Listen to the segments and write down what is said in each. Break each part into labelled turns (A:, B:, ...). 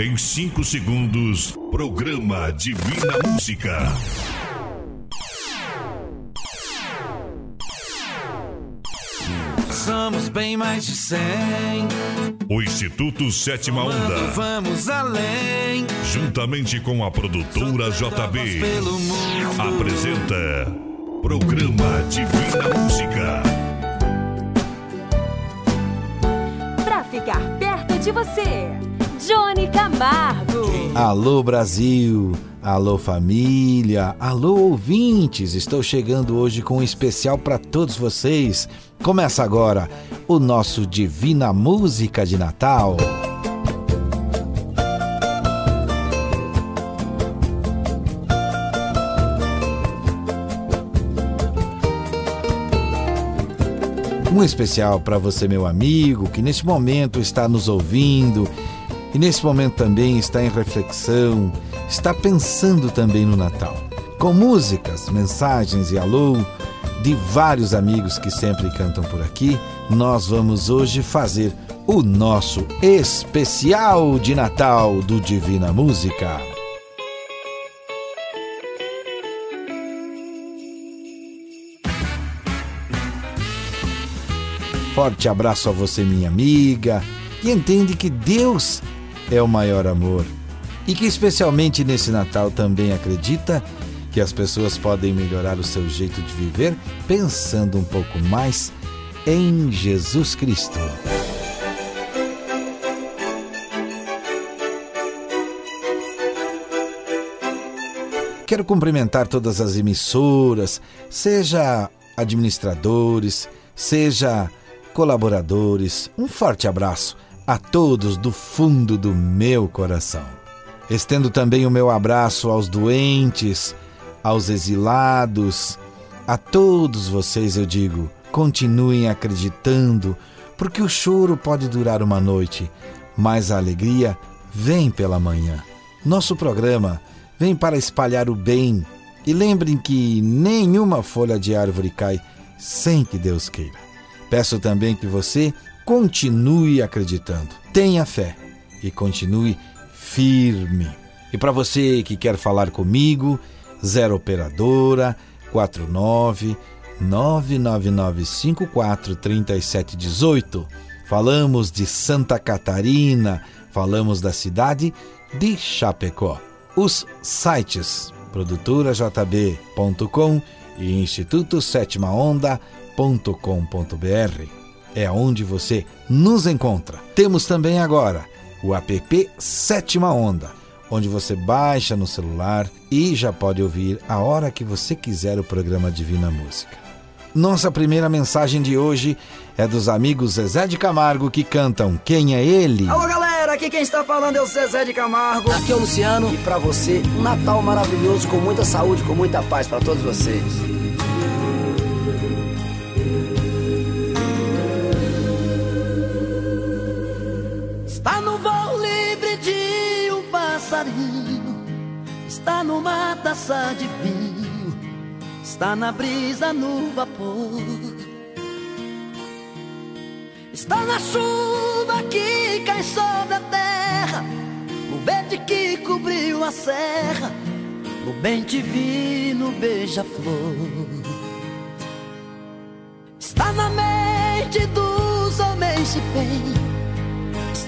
A: Em 5 segundos, programa Divina Música.
B: Somos bem mais de 100.
A: O Instituto Sétima Onda.
B: Vamos além.
A: Juntamente com a produtora JB. Apresenta Programa Divina Música.
C: Pra ficar perto de você, Johnny Camargo.
D: Alô Brasil, alô família, alô ouvintes. Estou chegando hoje com um especial para todos vocês. Começa agora o nosso Divina Música de Natal. Um especial para você, meu amigo, que neste momento está nos ouvindo e nesse momento também está em reflexão, está pensando também no Natal. Com músicas, mensagens e alô de vários amigos que sempre cantam por aqui, nós vamos hoje fazer o nosso especial de Natal do Divina Música. Forte abraço a você, minha amiga, que entende que Deus é o maior amor e que, especialmente nesse Natal, também acredita que as pessoas podem melhorar o seu jeito de viver pensando um pouco mais em Jesus Cristo. Quero cumprimentar todas as emissoras, seja administradores, seja colaboradores. Um forte abraço a todos do fundo do meu coração. Estendo também o meu abraço aos doentes, aos exilados, a todos vocês eu digo: continuem acreditando, porque o choro pode durar uma noite, mas a alegria vem pela manhã. Nosso programa vem para espalhar o bem e lembrem que nenhuma folha de árvore cai sem que Deus queira. Peço também que você continue acreditando, tenha fé e continue firme. E para você que quer falar comigo, 0 operadora 49 99954 3718. Falamos de Santa Catarina, falamos da cidade de Chapecó. Os sites produtorajb.com e Instituto Onda.com.br é onde você nos encontra. Temos também agora o app Sétima Onda, onde você baixa no celular e já pode ouvir a hora que você quiser o programa Divina Música. Nossa primeira mensagem de hoje é dos amigos Zezé de Camargo que cantam Quem é Ele?
E: Alô galera, aqui quem está falando é o Zezé de Camargo. Aqui é o Luciano e para você, um Natal maravilhoso com muita saúde, com muita paz para todos vocês.
F: Voo livre de um passarinho, está numa taça de vinho, está na brisa no vapor. Está na chuva que cai sobre a terra, no verde que cobriu a serra, no bem divino beija-flor. Está na mente dos homens de bem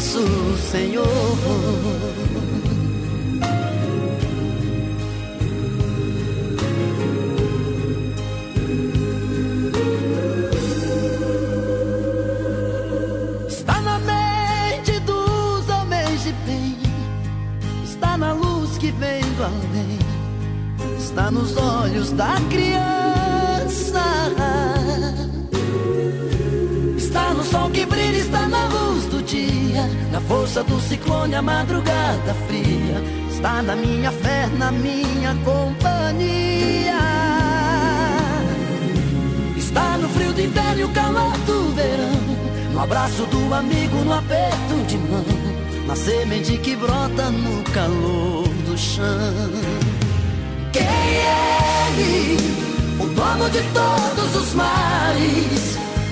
F: Nosso Senhor. Está na mente dos homens de bem, está na luz que vem do além, está nos olhos da criança. Está no sol que brilha, está na luz dia, na força do ciclone, a madrugada fria. Está na minha fé, na minha companhia. Está no frio do inverno e o calor do verão, no abraço do amigo, no aperto de mão, na semente que brota no calor do chão. Quem é ele? O dono de todos os mares,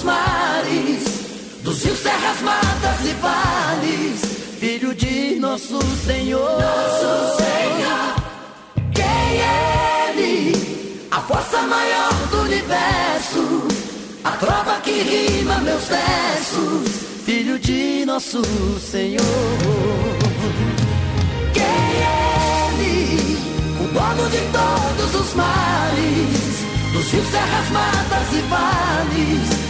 F: todos os mares, dos rios, serras, matas e vales, filho de nosso Senhor. Nosso Senhor. Quem é ele? A força maior do universo, a trova que rima meus versos, filho de nosso Senhor. Quem é ele? O dono de todos os mares, dos rios, serras, matas e vales,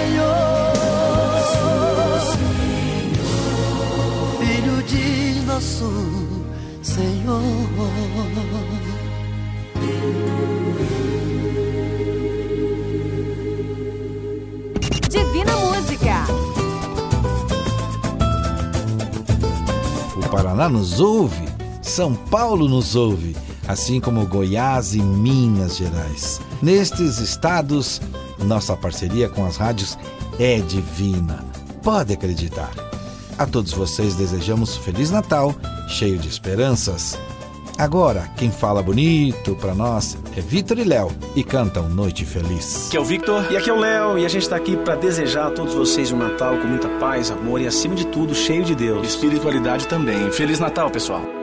F: Senhor.
B: Divina Música.
D: O Paraná nos ouve, São Paulo nos ouve, assim como Goiás e Minas Gerais. Nestes estados, nossa parceria com as rádios é divina. Pode acreditar. A todos vocês desejamos Feliz Natal, cheio de esperanças. Agora, quem fala bonito para nós é Vitor e Léo e cantam Noite Feliz.
C: Aqui é o Victor e aqui é o Léo e a gente está aqui para desejar a todos vocês um Natal com muita paz, amor e acima de tudo cheio de Deus.
G: Espiritualidade também.
C: Feliz Natal, pessoal.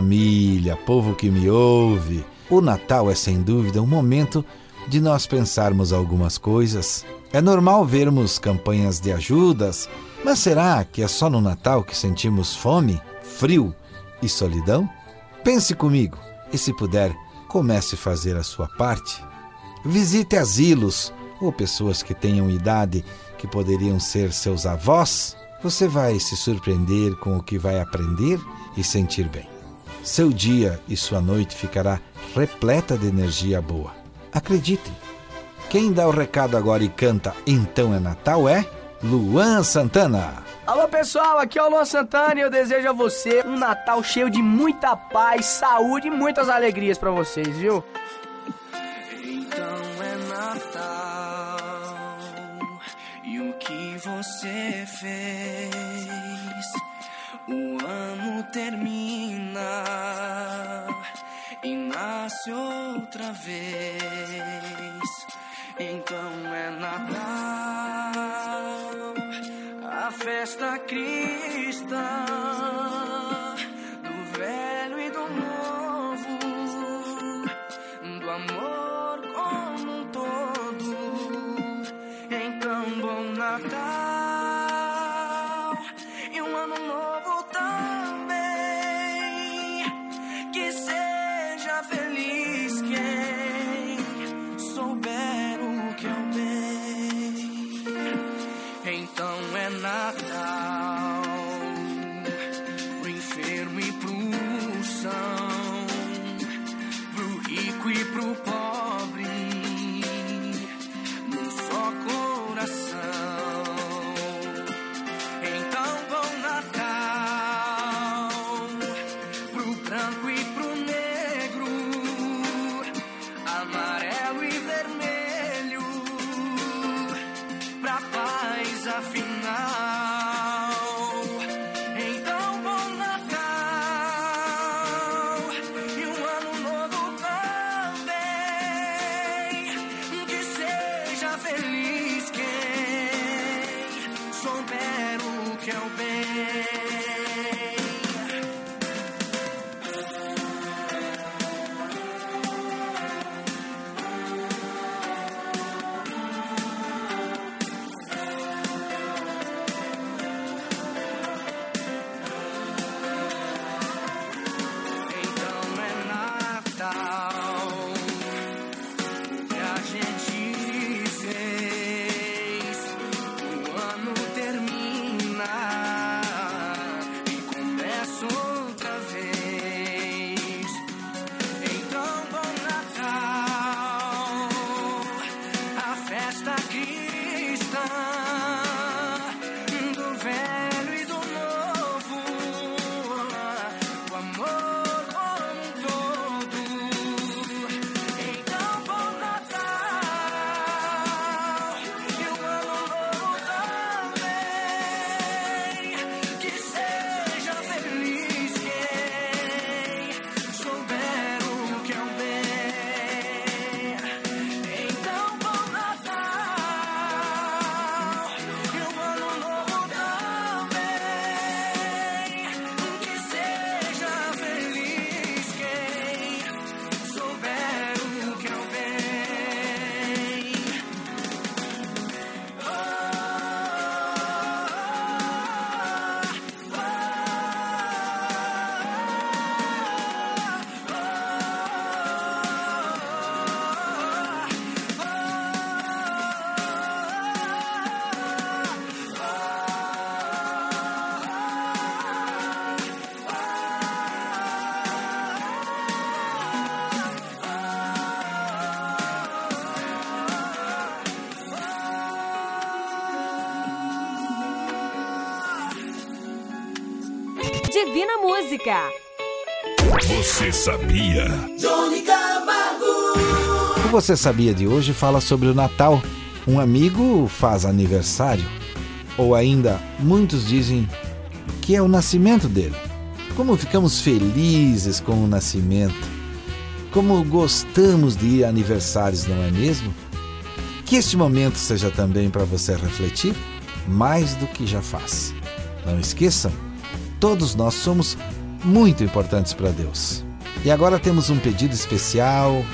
D: Família, povo que me ouve. O Natal é sem dúvida um momento de nós pensarmos algumas coisas. É normal vermos campanhas de ajudas, mas será que é só no Natal que sentimos fome, frio e solidão? Pense comigo e, se puder, comece a fazer a sua parte. Visite asilos ou pessoas que tenham idade que poderiam ser seus avós. Você vai se surpreender com o que vai aprender e sentir bem. Seu dia e sua noite ficará repleta de energia boa. Acredite. Quem dá o recado agora e canta Então é Natal é Luan Santana.
H: Alô pessoal, aqui é o Luan Santana e eu desejo a você um Natal cheio de muita paz, saúde e muitas alegrias para vocês, viu?
B: Então é Natal e o que você fez? O ano termina nasce outra vez. Então é Natal a festa cristã
C: Divina Música.
A: Você sabia?
D: O Você Sabia de hoje fala sobre o Natal. Um amigo faz aniversário. Ou ainda, muitos dizem que é o nascimento dele. Como ficamos felizes com o nascimento. Como gostamos de ir a aniversários, não é mesmo? Que este momento seja também para você refletir mais do que já faz. Não esqueçam, todos nós somos muito importantes para Deus. E agora temos um pedido especial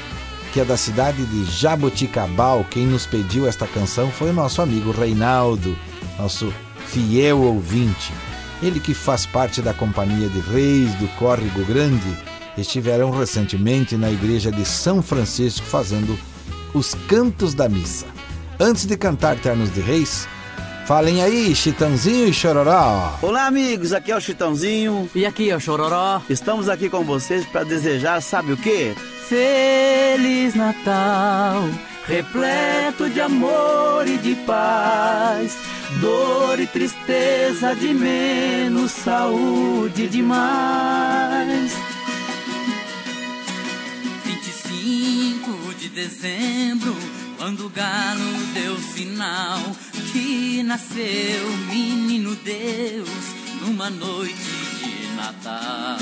D: que é da cidade de Jaboticabal. Quem nos pediu esta canção foi o nosso amigo Reinaldo, nosso fiel ouvinte. Ele que faz parte da Companhia de Reis do Córrego Grande, estiveram recentemente na igreja de São Francisco fazendo os cantos da missa. Antes de cantar Ternos de Reis, falem aí, Chitãozinho e Chororó.
E: Olá, amigos, aqui é o Chitãozinho.
I: E aqui é o Chororó.
E: Estamos aqui com vocês para desejar, sabe o quê?
J: Feliz Natal, repleto de amor e de paz. Dor e tristeza de menos, saúde de mais.
K: 25 de dezembro, quando o galo deu sinal que nasceu menino Deus numa noite de Natal.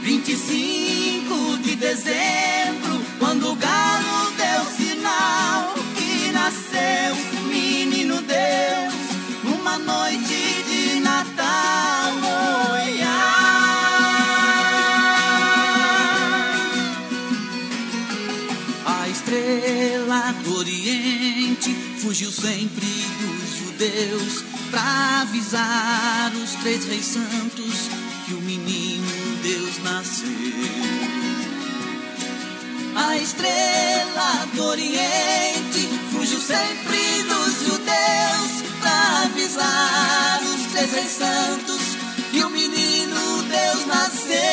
K: 25 de dezembro, quando o galo deu sinal que nasceu menino Deus
J: fugiu sempre dos judeus para avisar os três reis santos que o menino Deus nasceu. A estrela do Oriente fugiu sempre dos judeus para avisar os três reis santos que o menino Deus nasceu.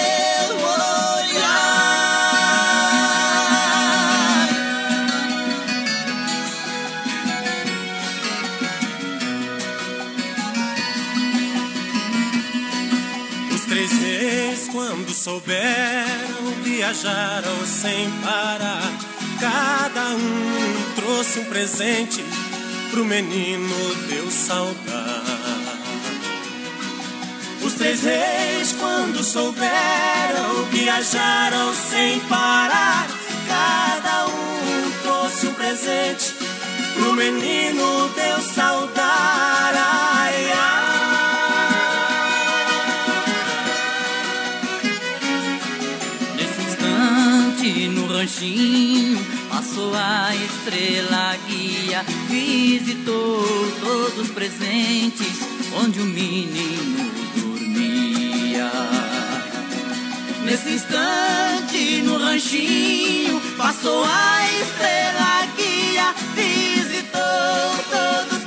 L: Souberam, viajaram sem parar. Cada um trouxe um presente pro menino Deus saudar. Os três reis, quando souberam, viajaram sem parar. Cada um trouxe um presente pro menino Deus saudar.
K: Ranchinho, passou a estrela guia, visitou todos os presentes onde o menino dormia. Nesse instante, no ranchinho, passou a estrela guia, visitou todos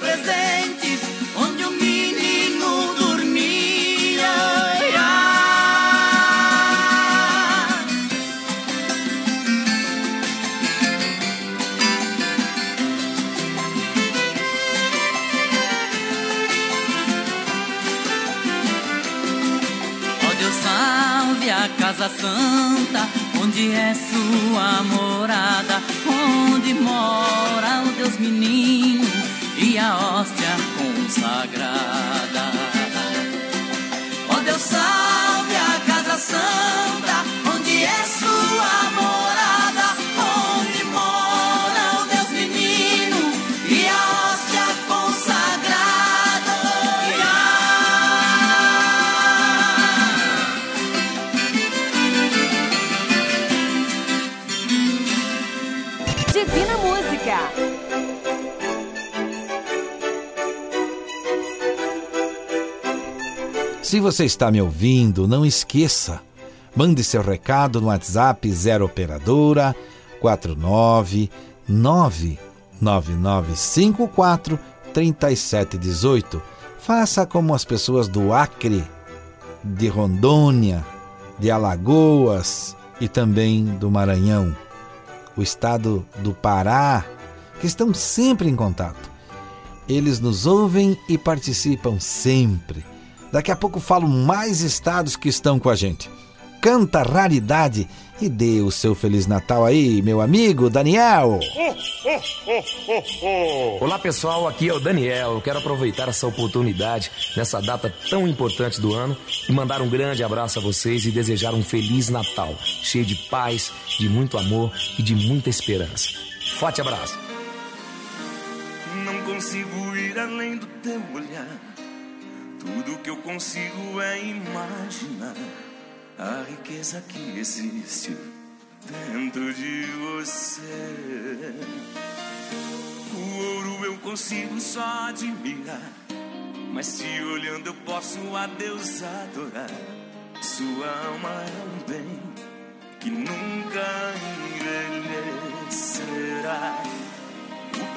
D: você está me ouvindo, não esqueça. Mande seu recado no WhatsApp 0 operadora 49 99954 3718. Faça como as pessoas do Acre, de Rondônia, de Alagoas e também do Maranhão, o estado do Pará, que estão sempre em contato. Eles nos ouvem e participam sempre. Daqui a pouco falo mais estados que estão com a gente. Canta raridade e dê o seu Feliz Natal aí, meu amigo Daniel.
M: Olá pessoal, aqui é o Daniel. Eu quero aproveitar essa oportunidade nessa data tão importante do ano e mandar um grande abraço a vocês e desejar um feliz Natal, cheio de paz, de muito amor e de muita esperança. Forte abraço.
N: Não consigo ir além do teu olhar. Tudo que eu consigo é imaginar a riqueza que existe dentro de você. O ouro eu consigo só admirar, mas se olhando eu posso a Deus adorar. Sua alma é um bem que nunca envelhecerá.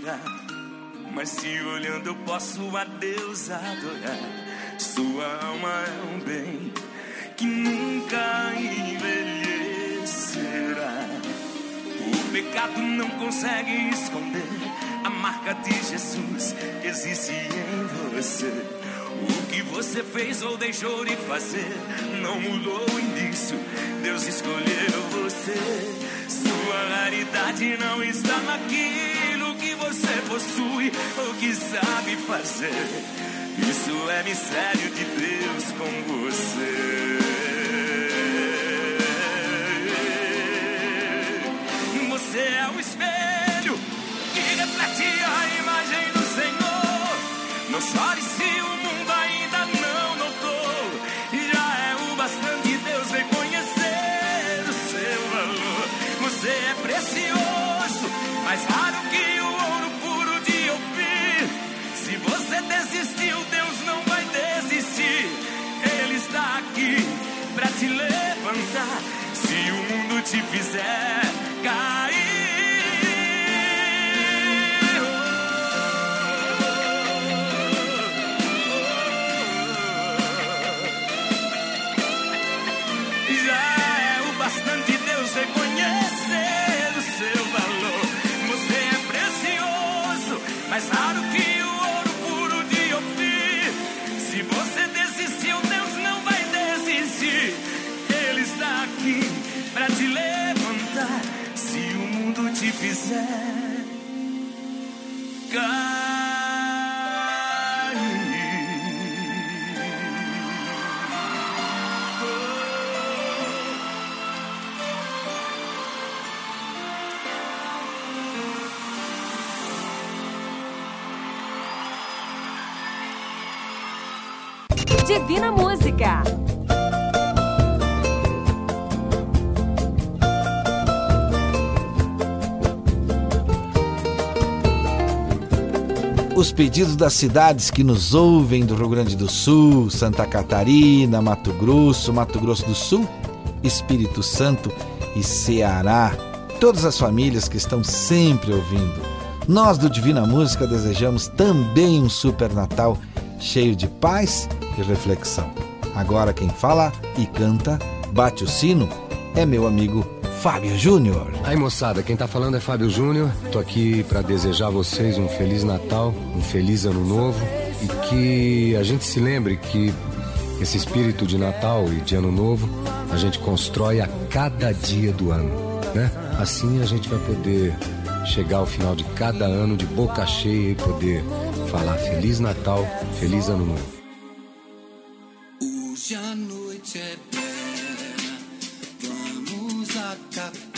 N: admirar. Mas se olhando eu posso a Deus adorar. Sua alma é um bem que nunca envelhecerá. O pecado não consegue esconder a marca de Jesus que existe em você. O que você fez ou deixou de fazer não mudou o início. Deus escolheu você. Sua raridade não está naquilo que você possui ou que sabe fazer. Isso é mistério de Deus com você. Você é o espelho que reflete a imagem do Senhor. Não chore se o mundo ainda não notou. Já é o bastante Deus reconhecer o seu valor. Você é precioso, mais raro que o te levantar. Se o mundo te fizer
C: Divina Música.
D: Os pedidos das cidades que nos ouvem do Rio Grande do Sul, Santa Catarina, Mato Grosso, Mato Grosso do Sul, Espírito Santo e Ceará. Todas as famílias que estão sempre ouvindo. Nós do Divina Música desejamos também um super Natal cheio de paz e reflexão. Agora quem fala e canta, bate o sino, é meu amigo Fábio Júnior.
O: Aí moçada, quem tá falando é Fábio Júnior. Tô aqui para desejar a vocês um feliz Natal, um feliz Ano Novo e que a gente se lembre que esse espírito de Natal e de Ano Novo a gente constrói a cada dia do ano, né? Assim a gente vai poder chegar ao final de cada ano de boca cheia e poder falar Feliz Natal, Feliz Ano Novo.
P: Hoje a noite é bela, vamos
C: acabar.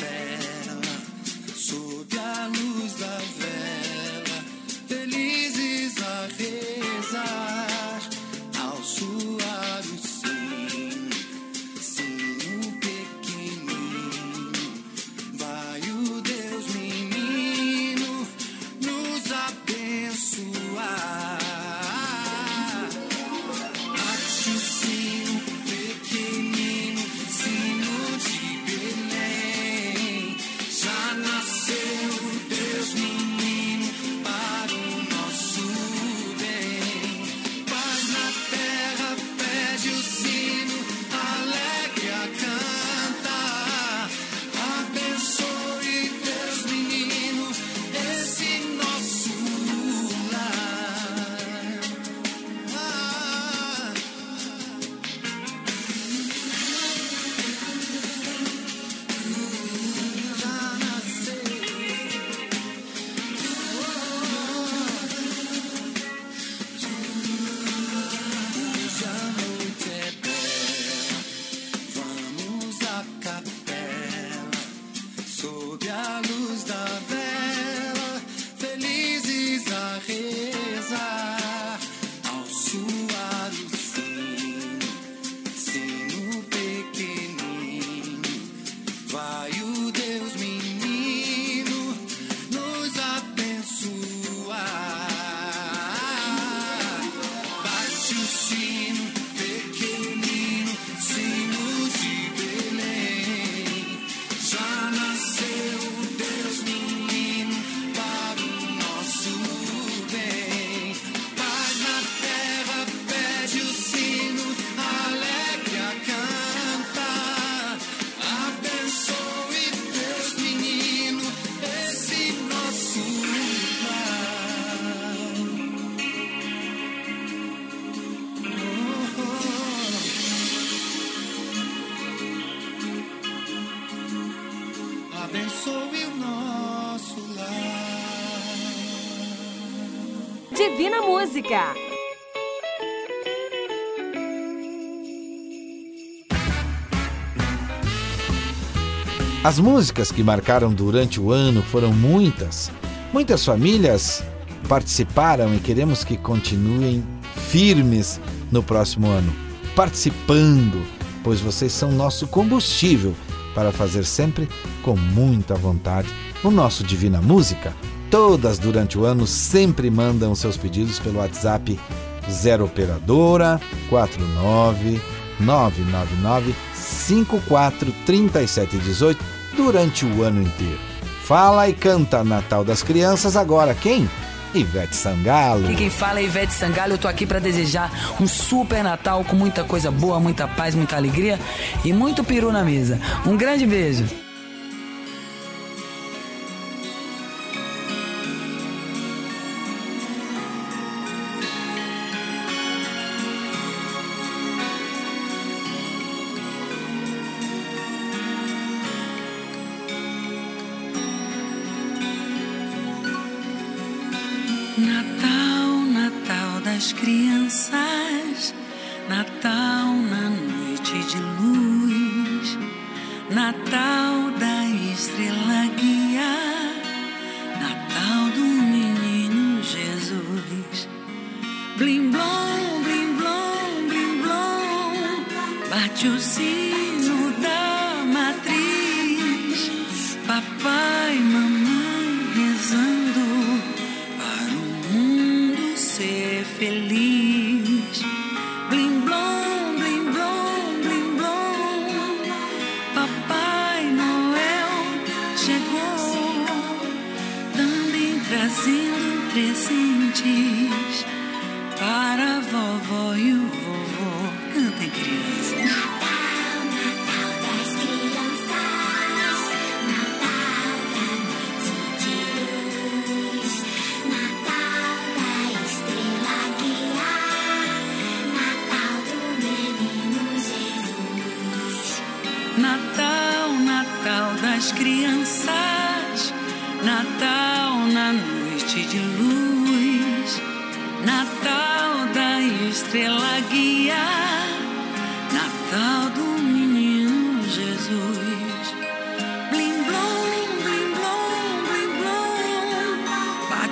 C: Música.
D: As músicas que marcaram durante o ano foram muitas. Muitas famílias participaram e queremos que continuem firmes no próximo ano, participando, pois vocês são nosso combustível para fazer sempre com muita vontade o nosso Divina Música. Todas durante o ano sempre mandam seus pedidos pelo WhatsApp 0 operadora 49 999 54 37 18 durante o ano inteiro. Fala e canta Natal das Crianças agora quem? Ivete Sangalo.
Q: Aqui quem fala é Ivete Sangalo, eu tô aqui pra desejar um super Natal com muita coisa boa, muita paz, muita alegria e muito peru na mesa. Um grande beijo.
R: Natal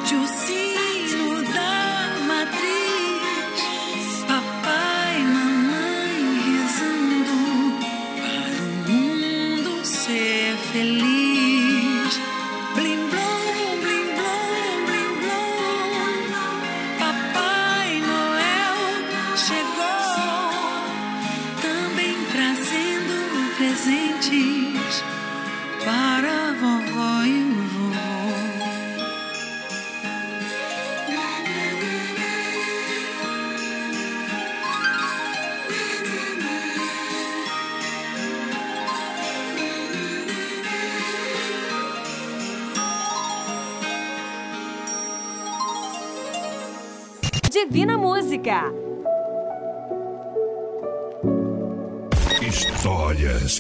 C: you
A: see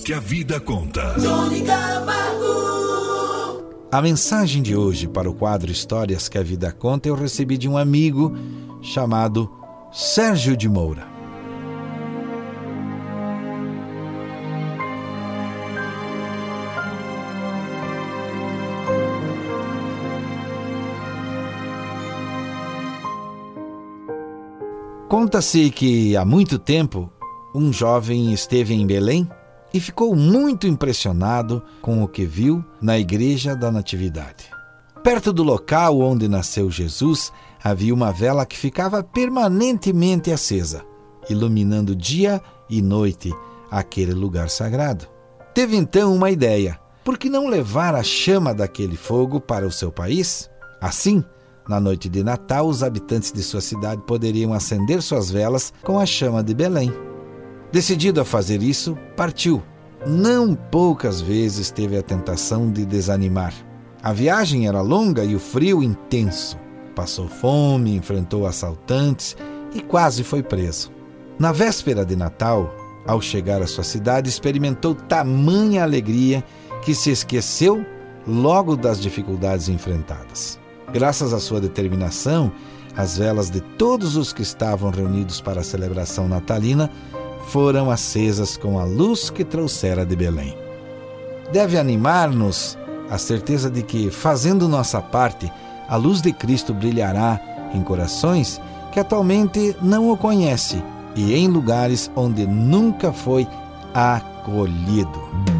A: que a vida conta.
D: A mensagem de hoje para o quadro Histórias que a Vida Conta eu recebi de um amigo chamado Sérgio de Moura. Conta-se que há muito tempo um jovem esteve em Belém e ficou muito impressionado com o que viu na Igreja da Natividade. Perto do local onde nasceu Jesus havia uma vela que ficava permanentemente acesa, iluminando dia e noite aquele lugar sagrado. Teve então uma ideia: por que não levar a chama daquele fogo para o seu país? Assim, na noite de Natal, os habitantes de sua cidade poderiam acender suas velas com a chama de Belém. Decidido a fazer isso, partiu. Não poucas vezes teve a tentação de desanimar. A viagem era longa e o frio intenso. Passou fome, enfrentou assaltantes e quase foi preso. Na véspera de Natal, ao chegar à sua cidade, experimentou tamanha alegria que se esqueceu logo das dificuldades enfrentadas. Graças à sua determinação, as velas de todos os que estavam reunidos para a celebração natalina foram acesas com a luz que trouxera de Belém. Deve animar-nos a certeza de que, fazendo nossa parte, a luz de Cristo brilhará em corações que atualmente não o conhecem e em lugares onde nunca foi acolhido.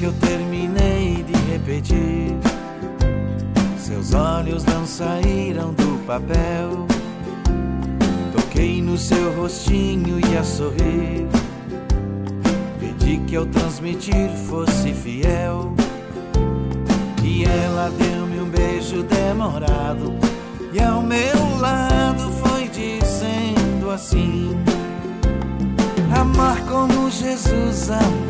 D: Que eu terminei de repetir, seus olhos não saíram do papel. Toquei no seu rostinho e a sorrir. Pedi que ao transmitir fosse fiel. E ela deu-me um beijo demorado. E ao meu lado foi dizendo assim: Amar como Jesus amou.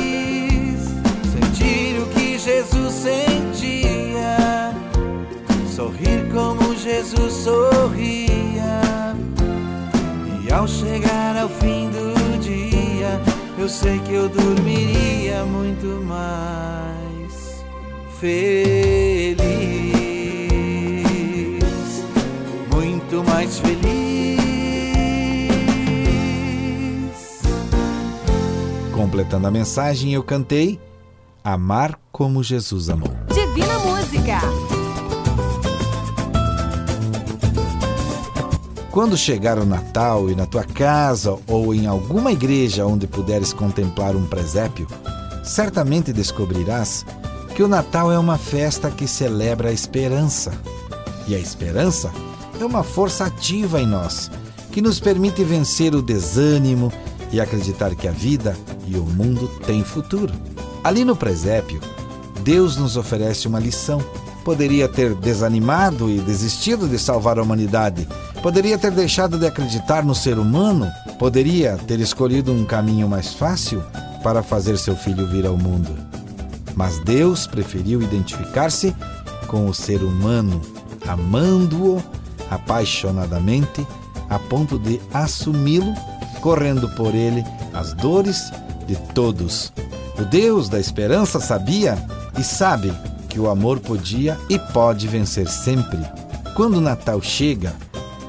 D: Jesus sentia. Sorrir como Jesus sorria. E ao chegar ao fim do dia, eu sei que eu dormiria muito mais feliz. Muito mais feliz.
S: Completando a mensagem, eu cantei Amar como Jesus amou.
B: Divina Música.
S: Quando chegar o Natal e na tua casa ou em alguma igreja onde puderes contemplar um presépio, certamente descobrirás que o Natal é uma festa que celebra a esperança. E a esperança é uma força ativa em nós, que nos permite vencer o desânimo e acreditar que a vida e o mundo têm futuro. Ali no presépio, Deus nos oferece uma lição. Poderia ter desanimado e desistido de salvar a humanidade. Poderia ter deixado de acreditar no ser humano. Poderia ter escolhido um caminho mais fácil para fazer seu filho vir ao mundo. Mas Deus preferiu identificar-se com o ser humano, amando-o apaixonadamente, a ponto de assumi-lo, correndo por ele as dores de todos. O Deus da esperança sabia e sabe que o amor podia e pode vencer sempre. Quando o Natal chega,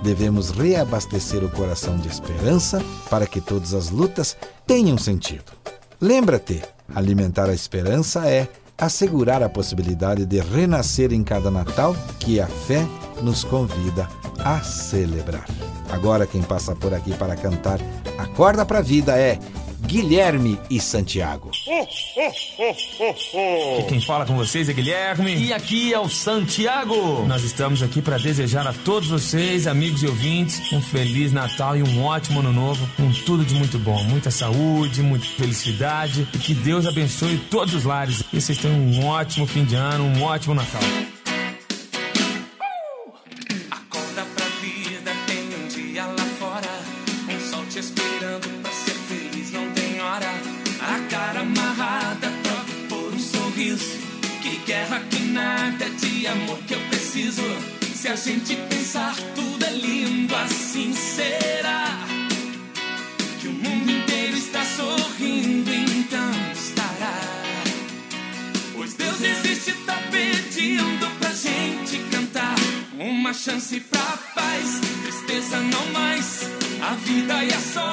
S: devemos reabastecer o coração de esperança para que todas as lutas tenham sentido. Lembra-te, alimentar a esperança é assegurar a possibilidade de renascer em cada Natal que a fé nos convida a celebrar. Agora quem passa por aqui para cantar Acorda para a Vida é Guilherme e Santiago.
T: Aqui quem fala com vocês é Guilherme.
U: E aqui é o Santiago.
T: Nós estamos aqui para desejar a todos vocês, amigos e ouvintes, um feliz Natal e um ótimo ano novo, com tudo de muito bom, muita saúde, muita felicidade e que Deus abençoe todos os lares. E vocês tenham um ótimo fim de ano, um ótimo Natal.
V: Chance pra paz, tristeza não mais. A vida sorte só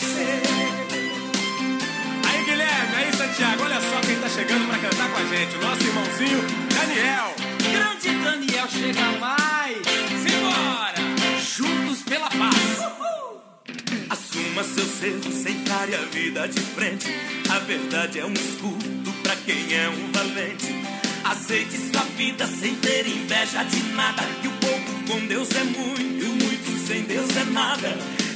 L: você. Aí, Guilherme, aí, Santiago, olha só quem tá chegando pra cantar com a gente. O nosso irmãozinho, Daniel.
W: Grande Daniel chega mais.
L: Simbora!
W: Juntos pela paz.
N: Assuma seus erros, encare a vida de frente. A verdade é um escudo pra quem é um valente. Aceite sua vida sem ter inveja de nada. Que o pouco com Deus é muito, e o muito sem Deus é nada.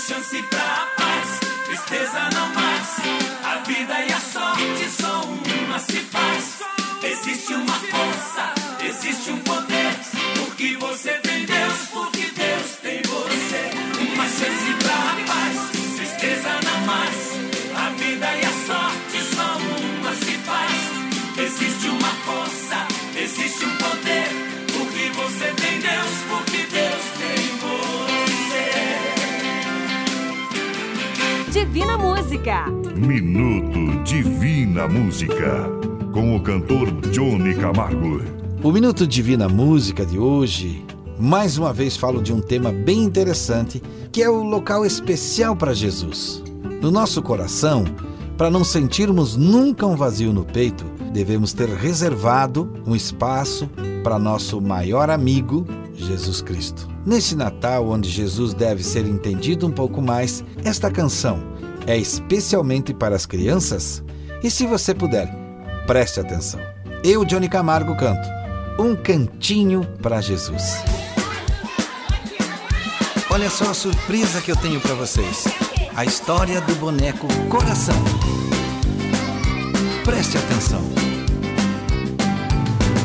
N: Chance pra paz, tristeza não mais.
A: Minuto Divina Música. Com o cantor Johnny Camargo.
D: O Minuto Divina Música de hoje, mais uma vez falo de um tema bem interessante, que é o local especial para Jesus. No nosso coração, para não sentirmos nunca um vazio no peito, devemos ter reservado um espaço para nosso maior amigo, Jesus Cristo. Nesse Natal, onde Jesus deve ser entendido um pouco mais, esta canção é especialmente para as crianças? E se você puder, preste atenção. Eu, Johnny Camargo, canto Um Cantinho para Jesus. Olha só a surpresa que eu tenho para vocês. A história do boneco Coração. Preste atenção.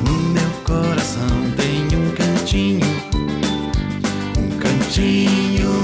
P: No meu coração tem um cantinho, um cantinho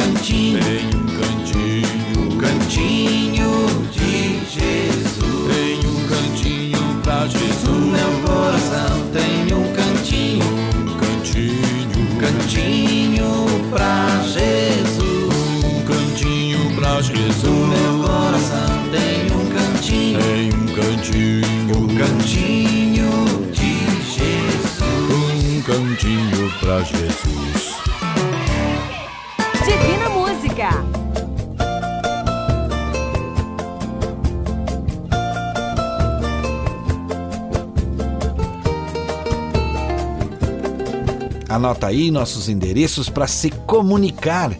P: cantinho, Tem um cantinho,
D: aí nossos endereços para se comunicar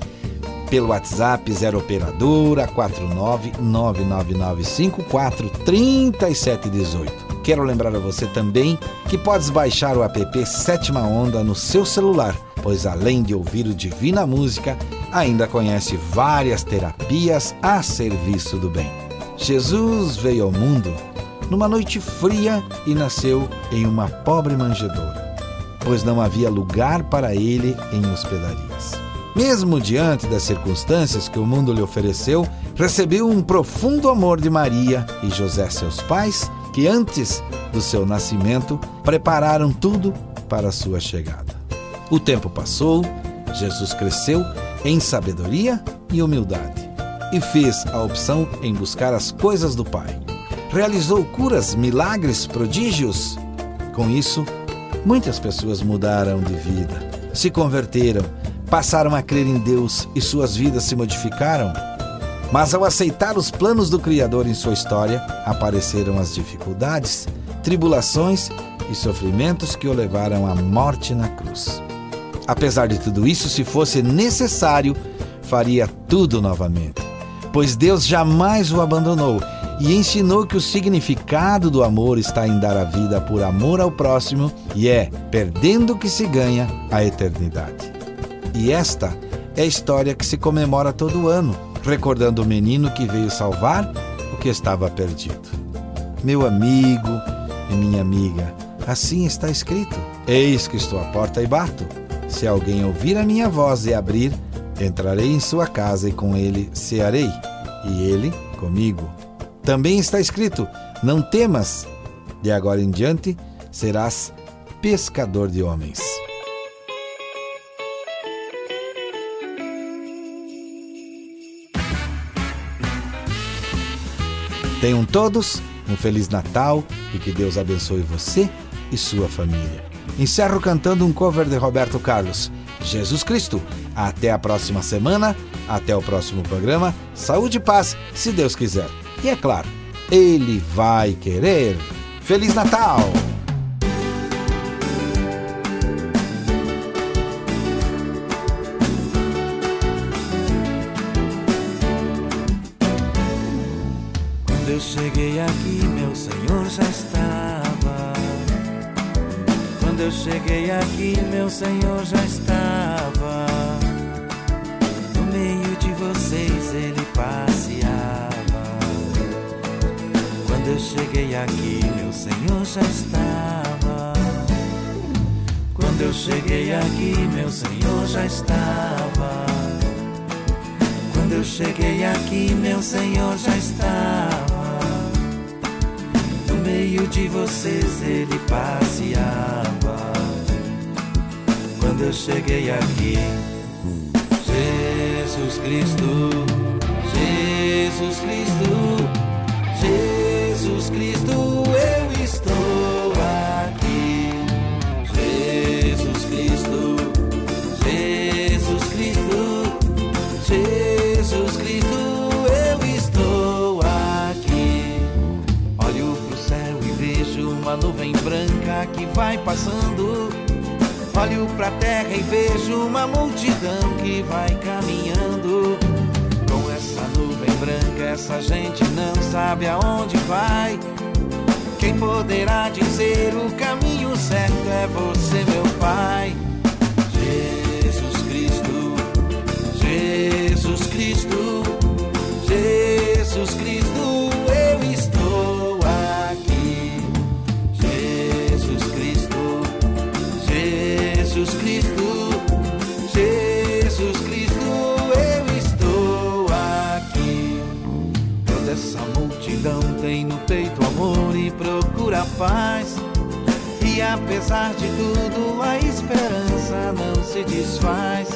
D: pelo WhatsApp 0 operadora 49999543718. Quero lembrar a você também que podes baixar o app Sétima Onda no seu celular, pois além de ouvir o Divina Música, ainda conhece várias terapias a serviço do bem. Jesus veio ao mundo numa noite fria e nasceu em uma pobre manjedoura pois não havia lugar para ele em hospedarias. Mesmo diante das circunstâncias que o mundo lhe ofereceu, recebeu um profundo amor de Maria e José, seus pais, que antes do seu nascimento prepararam tudo para a sua chegada. O tempo passou, Jesus cresceu em sabedoria e humildade e fez a opção em buscar as coisas do Pai. Realizou curas, milagres, prodígios. Com isso, Muitas pessoas mudaram de vida, se converteram, passaram a crer em Deus e suas vidas se modificaram. Mas ao aceitar os planos do Criador em sua história, apareceram as dificuldades, tribulações e sofrimentos que o levaram à morte na cruz. Apesar de tudo isso, se fosse necessário, faria tudo novamente, pois Deus jamais o abandonou e ensinou que o significado do amor está em dar a vida por amor ao próximo e é perdendo que se ganha a eternidade. E esta é a história que se comemora todo ano, recordando o menino que veio salvar o que estava perdido. Meu amigo e minha amiga, assim está escrito: Eis que estou à porta e bato. Se alguém ouvir a minha voz e abrir, entrarei em sua casa e com ele cearei, e ele comigo. Também está escrito: Não temas, de agora em diante serás pescador de homens. Tenham todos um Feliz Natal e que Deus abençoe você e sua família. Encerro cantando um cover de Roberto Carlos, Jesus Cristo. Até a próxima semana, até o próximo programa. Saúde e paz, se Deus quiser. E é claro, Ele vai querer. Feliz Natal!
P: Quando eu cheguei aqui, meu Senhor já estava. Quando eu cheguei aqui, meu Senhor já estava. Cheguei aqui, meu Senhor já estava. Quando eu cheguei aqui, meu Senhor já estava. Quando eu cheguei aqui, meu Senhor já estava. No meio de vocês ele passeava. Quando eu cheguei aqui, Jesus Cristo, Jesus Cristo, Jesus Cristo, eu estou aqui. Jesus Cristo, Jesus Cristo, Jesus Cristo, eu estou aqui. Olho pro céu e vejo uma nuvem branca que vai passando. Olho pra terra e vejo uma multidão que vai caminhando branca, essa gente não sabe aonde vai. Quem poderá dizer o caminho certo é você, meu Pai. Jesus Cristo, Jesus Cristo,
D: Jesus Cristo. E apesar de tudo, a esperança não se desfaz.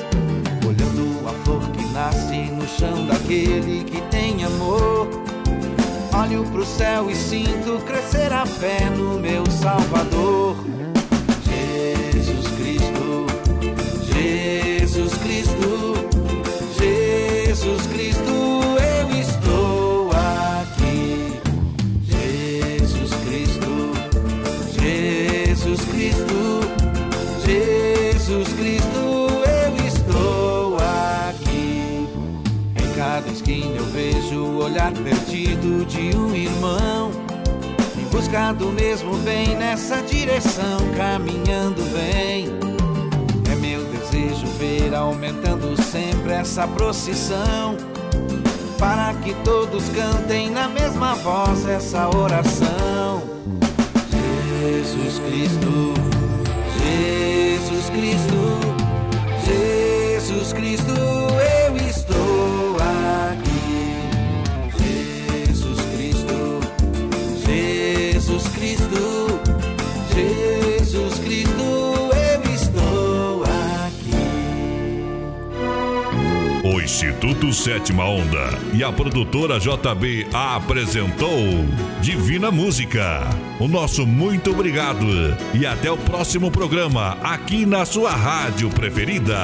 D: Olhando a flor que nasce no chão daquele que tem amor. Olho pro céu e sinto crescer a fé no meu Salvador. De um irmão. Em busca do mesmo bem, nessa direção, caminhando vem. É meu desejo ver aumentando sempre essa procissão. Para que todos cantem na mesma voz essa oração. Jesus Cristo, Jesus Cristo, Jesus Cristo,
A: Instituto Sétima Onda e a produtora JB apresentou Divina Música. O nosso muito obrigado e até o próximo programa aqui na sua rádio preferida.